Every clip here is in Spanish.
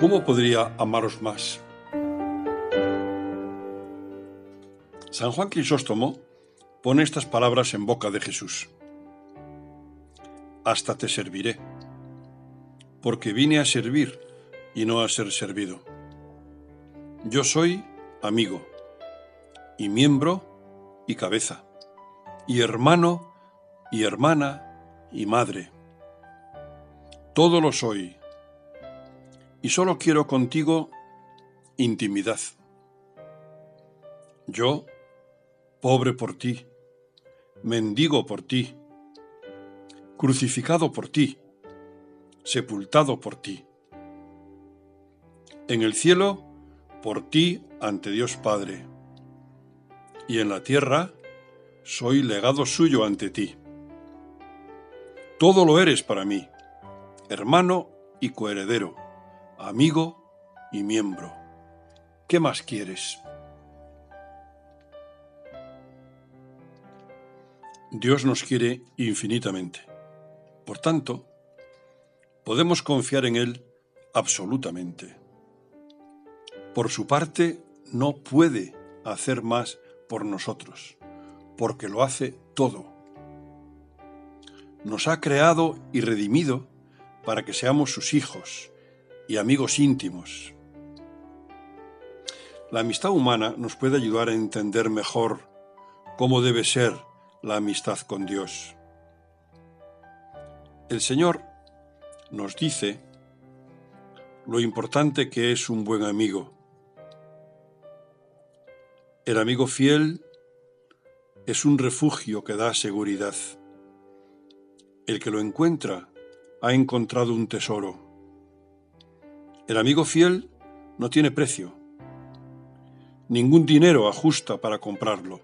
¿Cómo podría amaros más? San Juan Crisóstomo pone estas palabras en boca de Jesús. Hasta te serviré, porque vine a servir y no a ser servido. Yo soy amigo, y miembro y cabeza, y hermano y hermana y madre. Todo lo soy y solo quiero contigo intimidad. Yo, pobre por ti, mendigo por ti, crucificado por ti, sepultado por ti. En el cielo, por ti ante Dios Padre, y en la tierra, soy legado suyo ante ti. Todo lo eres para mí, hermano y coheredero amigo y miembro. ¿Qué más quieres? Dios nos quiere infinitamente. Por tanto, podemos confiar en Él absolutamente. Por su parte, no puede hacer más por nosotros, porque lo hace todo. Nos ha creado y redimido para que seamos sus hijos, y amigos íntimos. La amistad humana nos puede ayudar a entender mejor cómo debe ser la amistad con Dios. El Señor nos dice lo importante que es un buen amigo. El amigo fiel es un refugio que da seguridad. El que lo encuentra ha encontrado un tesoro. El amigo fiel no tiene precio. Ningún dinero ajusta para comprarlo.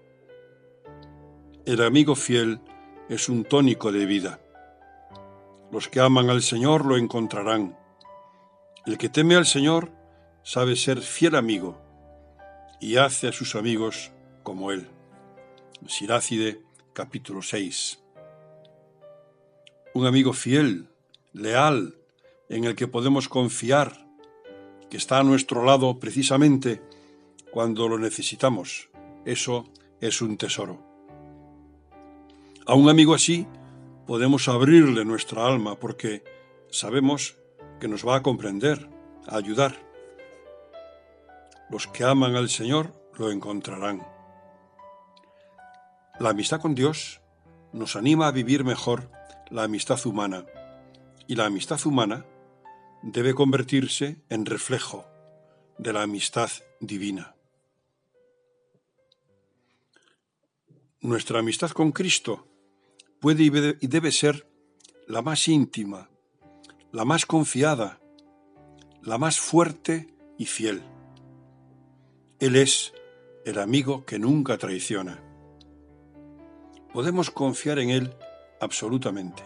El amigo fiel es un tónico de vida. Los que aman al Señor lo encontrarán. El que teme al Señor sabe ser fiel amigo y hace a sus amigos como Él. Sirácide capítulo 6. Un amigo fiel, leal, en el que podemos confiar que está a nuestro lado precisamente cuando lo necesitamos. Eso es un tesoro. A un amigo así podemos abrirle nuestra alma porque sabemos que nos va a comprender, a ayudar. Los que aman al Señor lo encontrarán. La amistad con Dios nos anima a vivir mejor la amistad humana y la amistad humana debe convertirse en reflejo de la amistad divina. Nuestra amistad con Cristo puede y debe ser la más íntima, la más confiada, la más fuerte y fiel. Él es el amigo que nunca traiciona. Podemos confiar en Él absolutamente.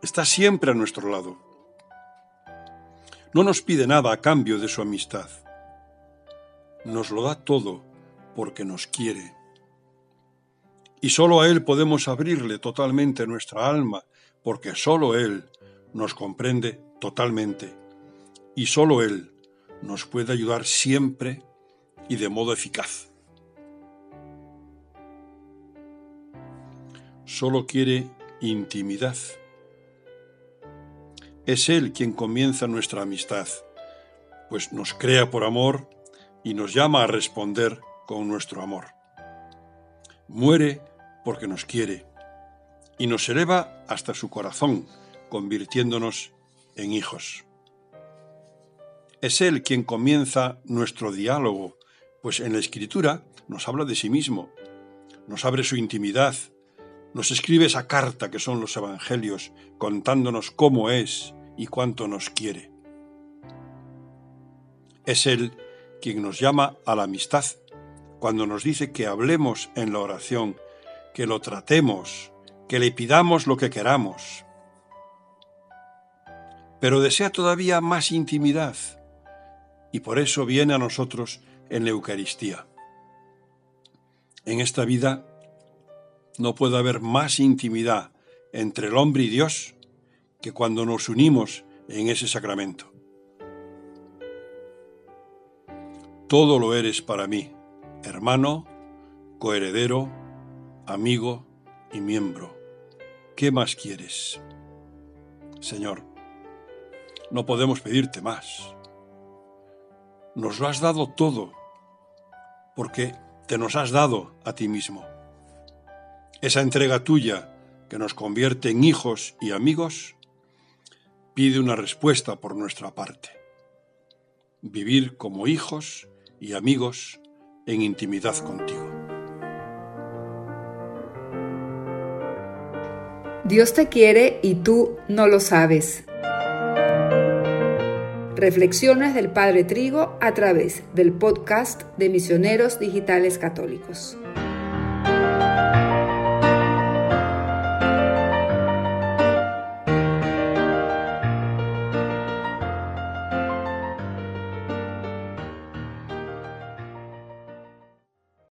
Está siempre a nuestro lado no nos pide nada a cambio de su amistad. Nos lo da todo porque nos quiere. Y solo a Él podemos abrirle totalmente nuestra alma, porque solo Él nos comprende totalmente. Y solo Él nos puede ayudar siempre y de modo eficaz. Solo quiere intimidad es Él quien comienza nuestra amistad, pues nos crea por amor y nos llama a responder con nuestro amor. Muere porque nos quiere y nos eleva hasta su corazón, convirtiéndonos en hijos. Es Él quien comienza nuestro diálogo, pues en la Escritura nos habla de sí mismo, nos abre su intimidad, Nos escribe esa carta que son los Evangelios, contándonos cómo es y cuánto nos quiere. Es Él quien nos llama a la amistad cuando nos dice que hablemos en la oración, que lo tratemos, que le pidamos lo que queramos. Pero desea todavía más intimidad y por eso viene a nosotros en la Eucaristía. En esta vida no puede haber más intimidad entre el hombre y Dios que cuando nos unimos en ese sacramento. Todo lo eres para mí, hermano, coheredero, amigo y miembro. ¿Qué más quieres? Señor, no podemos pedirte más. Nos lo has dado todo, porque te nos has dado a ti mismo. Esa entrega tuya que nos convierte en hijos y amigos pide una respuesta por nuestra parte. Vivir como hijos y amigos en intimidad contigo. Dios te quiere y tú no lo sabes. Reflexiones del Padre Trigo a través del podcast de Misioneros Digitales Católicos.